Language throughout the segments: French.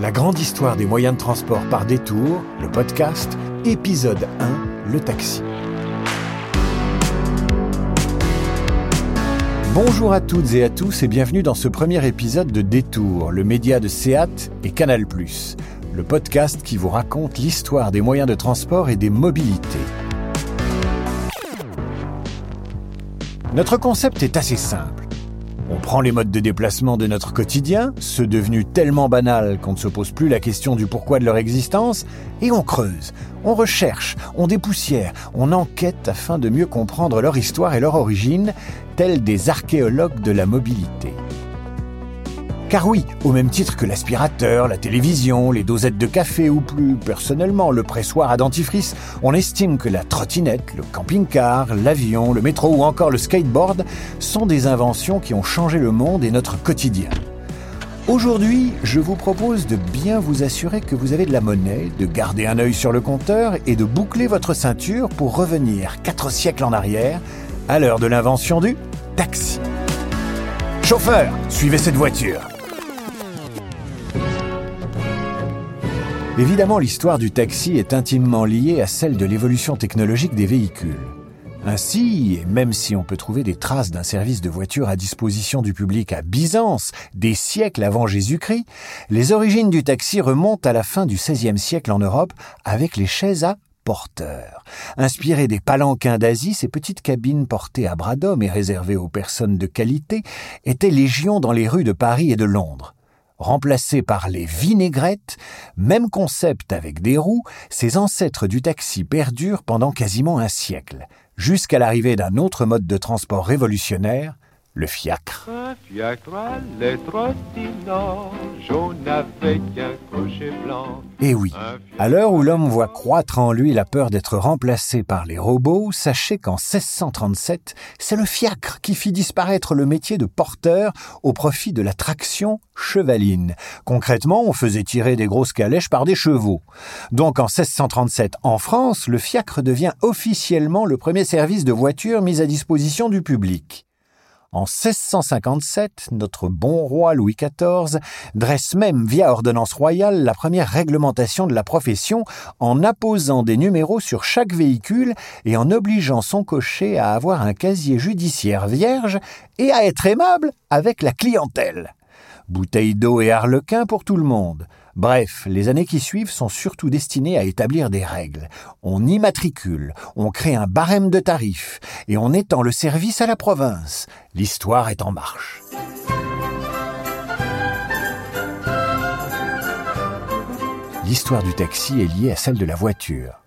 La grande histoire des moyens de transport par détour, le podcast, épisode 1, le taxi. Bonjour à toutes et à tous et bienvenue dans ce premier épisode de Détour, le média de SEAT et Canal+, le podcast qui vous raconte l'histoire des moyens de transport et des mobilités. Notre concept est assez simple. On prend les modes de déplacement de notre quotidien, ceux devenus tellement banals qu'on ne se pose plus la question du pourquoi de leur existence, et on creuse, on recherche, on dépoussière, on enquête afin de mieux comprendre leur histoire et leur origine, tels des archéologues de la mobilité. Car oui, au même titre que l'aspirateur, la télévision, les dosettes de café ou plus personnellement le pressoir à dentifrice, on estime que la trottinette, le camping-car, l'avion, le métro ou encore le skateboard sont des inventions qui ont changé le monde et notre quotidien. Aujourd'hui, je vous propose de bien vous assurer que vous avez de la monnaie, de garder un œil sur le compteur et de boucler votre ceinture pour revenir quatre siècles en arrière, à l'heure de l'invention du taxi. Chauffeur, suivez cette voiture. Évidemment, l'histoire du taxi est intimement liée à celle de l'évolution technologique des véhicules. Ainsi, et même si on peut trouver des traces d'un service de voiture à disposition du public à Byzance, des siècles avant Jésus-Christ, les origines du taxi remontent à la fin du XVIe siècle en Europe avec les chaises à porteurs. Inspirées des palanquins d'Asie, ces petites cabines portées à bras d'homme et réservées aux personnes de qualité étaient légion dans les rues de Paris et de Londres. Remplacés par les vinaigrettes, même concept avec des roues, ces ancêtres du taxi perdurent pendant quasiment un siècle, jusqu'à l'arrivée d'un autre mode de transport révolutionnaire, le fiacre. Un fiacre allait trottinant, jaune avec un cocher blanc. Et Eh oui, à l'heure où l'homme voit croître en lui la peur d'être remplacé par les robots, sachez qu'en 1637, c'est le fiacre qui fit disparaître le métier de porteur au profit de la traction chevaline. Concrètement, on faisait tirer des grosses calèches par des chevaux. Donc en 1637, en France, le fiacre devient officiellement le premier service de voiture mis à disposition du public. En 1657, notre bon roi Louis XIV dresse même via ordonnance royale la première réglementation de la profession en apposant des numéros sur chaque véhicule et en obligeant son cocher à avoir un casier judiciaire vierge et à être aimable avec la clientèle. Bouteilles d'eau et harlequin pour tout le monde. Bref, les années qui suivent sont surtout destinées à établir des règles. On immatricule, on crée un barème de tarifs et on étend le service à la province. L'histoire est en marche. L'histoire du taxi est liée à celle de la voiture.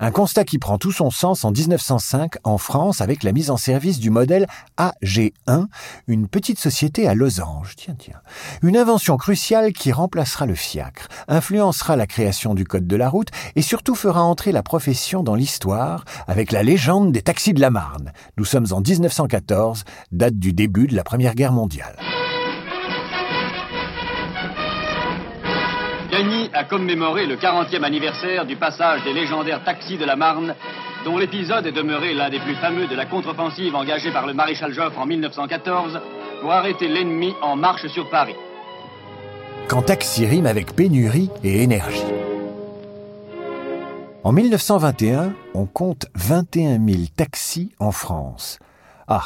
Un constat qui prend tout son sens en 1905 en France avec la mise en service du modèle AG1, une petite société à losange. Tiens, tiens. Une invention cruciale qui remplacera le fiacre, influencera la création du code de la route et surtout fera entrer la profession dans l'histoire avec la légende des taxis de la Marne. Nous sommes en 1914, date du début de la Première Guerre mondiale. Gagny a commémoré le 40e anniversaire du passage des légendaires taxis de la Marne, dont l'épisode est demeuré l'un des plus fameux de la contre-offensive engagée par le maréchal Joffre en 1914 pour arrêter l'ennemi en marche sur Paris. Quand taxi rime avec pénurie et énergie. En 1921, on compte 21 000 taxis en France. Ah,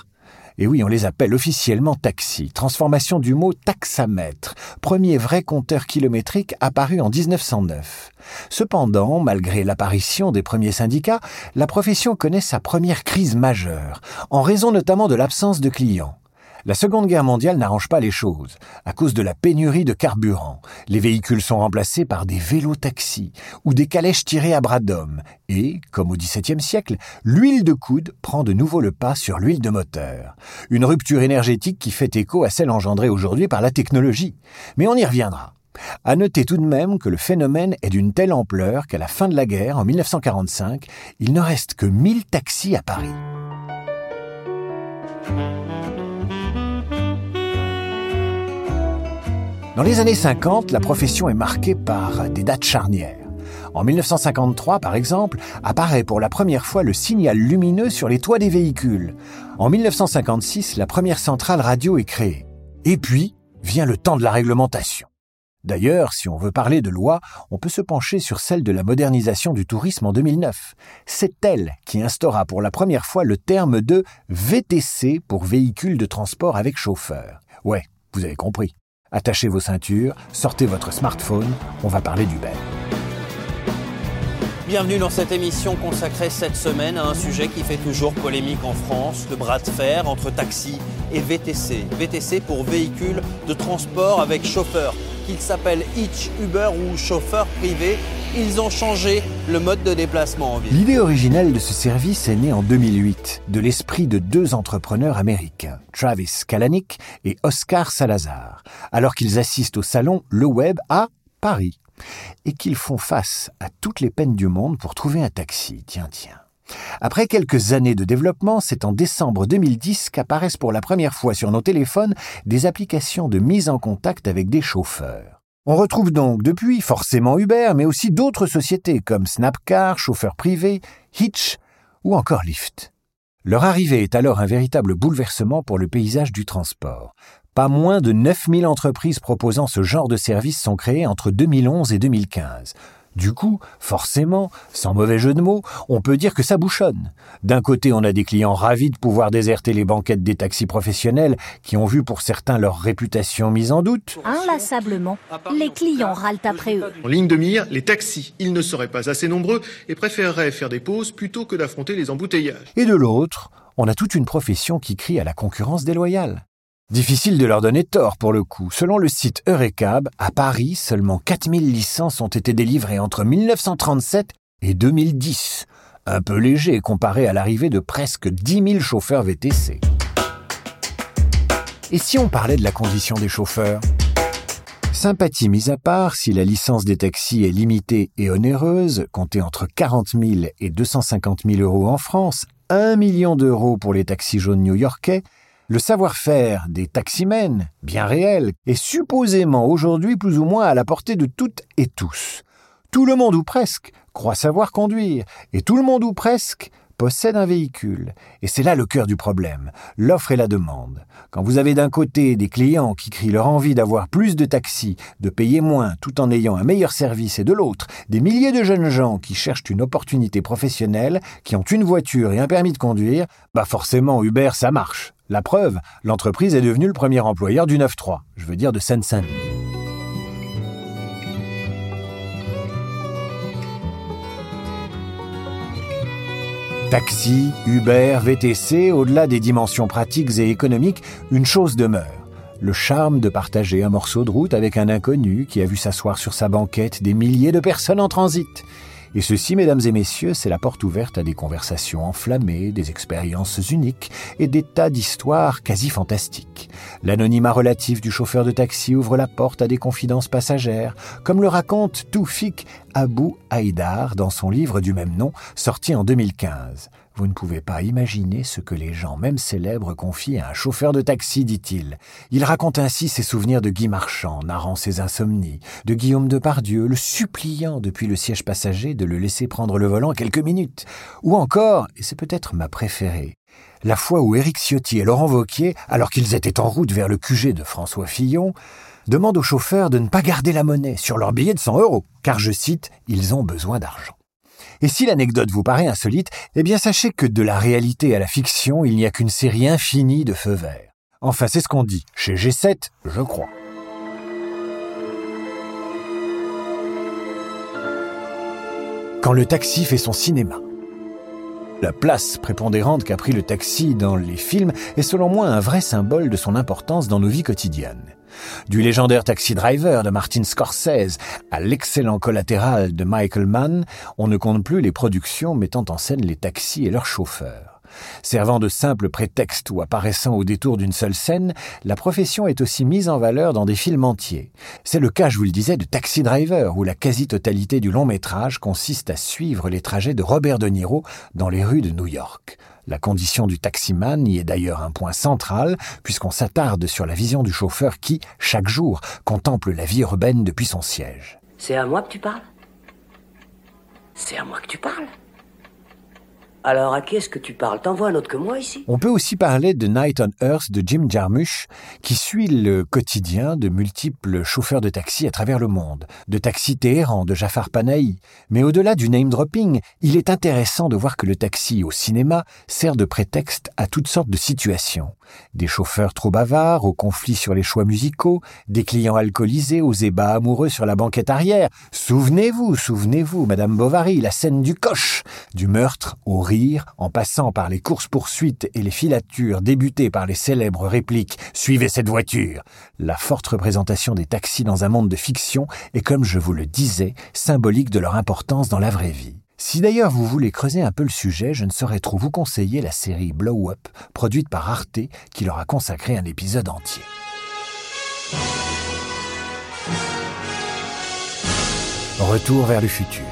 et oui, on les appelle officiellement taxis, transformation du mot taxamètre, premier vrai compteur kilométrique apparu en 1909. Cependant, malgré l'apparition des premiers syndicats, la profession connaît sa première crise majeure, en raison notamment de l'absence de clients. La Seconde Guerre mondiale n'arrange pas les choses. À cause de la pénurie de carburant, les véhicules sont remplacés par des vélos-taxis ou des calèches tirées à bras d'hommes. Et, comme au XVIIe siècle, l'huile de coude prend de nouveau le pas sur l'huile de moteur. Une rupture énergétique qui fait écho à celle engendrée aujourd'hui par la technologie. Mais on y reviendra. À noter tout de même que le phénomène est d'une telle ampleur qu'à la fin de la guerre, en 1945, il ne reste que 1000 taxis à Paris. Dans les années 50, la profession est marquée par des dates charnières. En 1953, par exemple, apparaît pour la première fois le signal lumineux sur les toits des véhicules. En 1956, la première centrale radio est créée. Et puis, vient le temps de la réglementation. D'ailleurs, si on veut parler de loi, on peut se pencher sur celle de la modernisation du tourisme en 2009. C'est elle qui instaura pour la première fois le terme de VTC pour véhicule de transport avec chauffeur. Ouais, vous avez compris. Attachez vos ceintures, sortez votre smartphone, on va parler d'Uber. Bienvenue dans cette émission consacrée cette semaine à un sujet qui fait toujours polémique en France, le bras de fer entre taxi et VTC. VTC pour véhicule de transport avec chauffeur. Qu'il s'appelle Hitch, Uber ou chauffeur privé, ils ont changé le mode de déplacement en ville. L'idée originelle de ce service est née en 2008 de l'esprit de deux entrepreneurs américains, Travis Kalanick et Oscar Salazar, alors qu'ils assistent au salon Le Web à Paris et qu'ils font face à toutes les peines du monde pour trouver un taxi. Tiens, tiens. Après quelques années de développement, c'est en décembre 2010 qu'apparaissent pour la première fois sur nos téléphones des applications de mise en contact avec des chauffeurs. On retrouve donc depuis forcément Uber, mais aussi d'autres sociétés comme Snapcar, chauffeur privé, Hitch ou encore Lyft. Leur arrivée est alors un véritable bouleversement pour le paysage du transport. Pas moins de 9000 entreprises proposant ce genre de service sont créées entre 2011 et 2015. Du coup, forcément, sans mauvais jeu de mots, on peut dire que ça bouchonne. D'un côté, on a des clients ravis de pouvoir déserter les banquettes des taxis professionnels qui ont vu pour certains leur réputation mise en doute. Inlassablement, les clients râlent après eux. En ligne de mire, les taxis, ils ne seraient pas assez nombreux et préféreraient faire des pauses plutôt que d'affronter les embouteillages. Et de l'autre, on a toute une profession qui crie à la concurrence déloyale. Difficile de leur donner tort pour le coup. Selon le site Eurecab, à Paris, seulement 4000 licences ont été délivrées entre 1937 et 2010. Un peu léger comparé à l'arrivée de presque 10 000 chauffeurs VTC. Et si on parlait de la condition des chauffeurs? Sympathie mise à part, si la licence des taxis est limitée et onéreuse, comptée entre 40 000 et 250 000 euros en France, 1 million d'euros pour les taxis jaunes new-yorkais, le savoir-faire des taximens, bien réel, est supposément aujourd'hui plus ou moins à la portée de toutes et tous. Tout le monde ou presque croit savoir conduire, et tout le monde ou presque possède un véhicule. Et c'est là le cœur du problème, l'offre et la demande. Quand vous avez d'un côté des clients qui crient leur envie d'avoir plus de taxis, de payer moins tout en ayant un meilleur service, et de l'autre, des milliers de jeunes gens qui cherchent une opportunité professionnelle, qui ont une voiture et un permis de conduire, bah forcément Uber ça marche. La preuve, l'entreprise est devenue le premier employeur du 9-3, je veux dire de Seine-Saint-Denis. Taxi, Uber, VTC, au-delà des dimensions pratiques et économiques, une chose demeure. Le charme de partager un morceau de route avec un inconnu qui a vu s'asseoir sur sa banquette des milliers de personnes en transit. Et ceci, mesdames et messieurs, c'est la porte ouverte à des conversations enflammées, des expériences uniques et des tas d'histoires quasi fantastiques. L'anonymat relatif du chauffeur de taxi ouvre la porte à des confidences passagères, comme le raconte Toufik Abou Haïdar dans son livre du même nom, sorti en 2015. Vous ne pouvez pas imaginer ce que les gens, même célèbres, confient à un chauffeur de taxi, dit-il. Il raconte ainsi ses souvenirs de Guy Marchand, narrant ses insomnies, de Guillaume Depardieu, le suppliant depuis le siège passager de le laisser prendre le volant quelques minutes. Ou encore, et c'est peut-être ma préférée, la fois où Éric Ciotti et Laurent Vauquier, alors qu'ils étaient en route vers le QG de François Fillon, demandent au chauffeur de ne pas garder la monnaie sur leur billet de 100 euros, car, je cite, ils ont besoin d'argent. Et si l'anecdote vous paraît insolite, eh bien sachez que de la réalité à la fiction, il n'y a qu'une série infinie de feux verts. Enfin, c'est ce qu'on dit chez G7, je crois. Quand le taxi fait son cinéma. La place prépondérante qu'a pris le taxi dans les films est selon moi un vrai symbole de son importance dans nos vies quotidiennes. Du légendaire Taxi Driver de Martin Scorsese à l'excellent collatéral de Michael Mann, on ne compte plus les productions mettant en scène les taxis et leurs chauffeurs. Servant de simple prétexte ou apparaissant au détour d'une seule scène, la profession est aussi mise en valeur dans des films entiers. C'est le cas, je vous le disais, de Taxi Driver, où la quasi-totalité du long métrage consiste à suivre les trajets de Robert De Niro dans les rues de New York. La condition du taximan y est d'ailleurs un point central, puisqu'on s'attarde sur la vision du chauffeur qui, chaque jour, contemple la vie urbaine depuis son siège. C'est à moi que tu parles? C'est à moi que tu parles? Alors à qui est-ce que tu parles? T'envoies un autre que moi ici? On peut aussi parler de Night on Earth de Jim Jarmusch, qui suit le quotidien de multiples chauffeurs de taxi à travers le monde, de Taxi Téhéran, de Jafar Panahi. Mais au-delà du name dropping, il est intéressant de voir que le taxi au cinéma sert de prétexte à toutes sortes de situations. Des chauffeurs trop bavards, aux conflits sur les choix musicaux, des clients alcoolisés, aux ébats amoureux sur la banquette arrière. Souvenez-vous, souvenez-vous, Madame Bovary, la scène du coche, du meurtre au en passant par les courses-poursuites et les filatures débutées par les célèbres répliques Suivez cette voiture. La forte représentation des taxis dans un monde de fiction est, comme je vous le disais, symbolique de leur importance dans la vraie vie. Si d'ailleurs vous voulez creuser un peu le sujet, je ne saurais trop vous conseiller la série Blow Up, produite par Arte, qui leur a consacré un épisode entier. Retour vers le futur.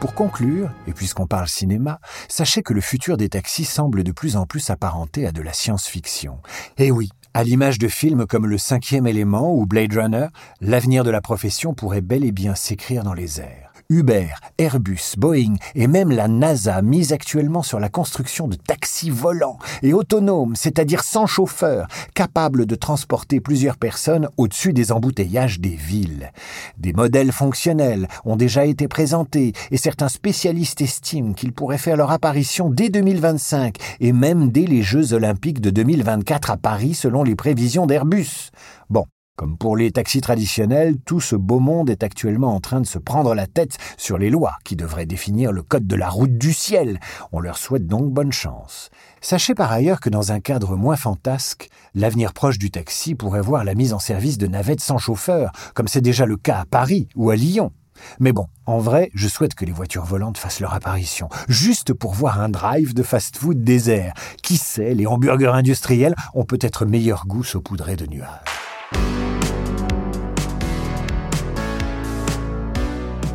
Pour conclure, et puisqu'on parle cinéma, sachez que le futur des taxis semble de plus en plus s'apparenter à de la science-fiction. Et oui, à l'image de films comme Le cinquième élément ou Blade Runner, l'avenir de la profession pourrait bel et bien s'écrire dans les airs. Uber, Airbus, Boeing et même la NASA misent actuellement sur la construction de taxis volants et autonomes, c'est-à-dire sans chauffeur, capables de transporter plusieurs personnes au-dessus des embouteillages des villes. Des modèles fonctionnels ont déjà été présentés et certains spécialistes estiment qu'ils pourraient faire leur apparition dès 2025 et même dès les Jeux olympiques de 2024 à Paris selon les prévisions d'Airbus. Bon, comme pour les taxis traditionnels, tout ce beau monde est actuellement en train de se prendre la tête sur les lois qui devraient définir le code de la route du ciel. On leur souhaite donc bonne chance. Sachez par ailleurs que dans un cadre moins fantasque, l'avenir proche du taxi pourrait voir la mise en service de navettes sans chauffeur, comme c'est déjà le cas à Paris ou à Lyon. Mais bon, en vrai, je souhaite que les voitures volantes fassent leur apparition, juste pour voir un drive de fast-food désert. Qui sait, les hamburgers industriels ont peut-être meilleur goût saupoudrés de nuages.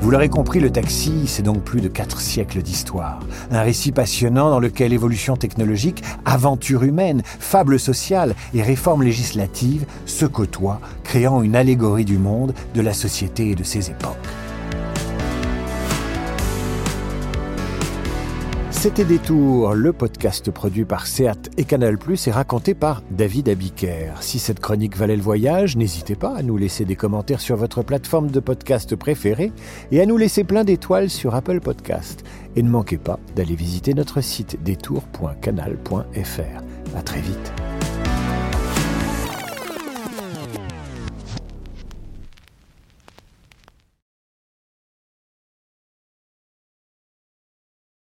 Vous l'aurez compris, le taxi, c'est donc plus de quatre siècles d'histoire. Un récit passionnant dans lequel évolution technologique, aventure humaine, fable sociale et réforme législative se côtoient, créant une allégorie du monde, de la société et de ses époques. C'était Détour, le podcast produit par Seat et Canal+, et raconté par David Abiker. Si cette chronique valait le voyage, n'hésitez pas à nous laisser des commentaires sur votre plateforme de podcast préférée et à nous laisser plein d'étoiles sur Apple Podcast. Et ne manquez pas d'aller visiter notre site détour.canal.fr. À très vite.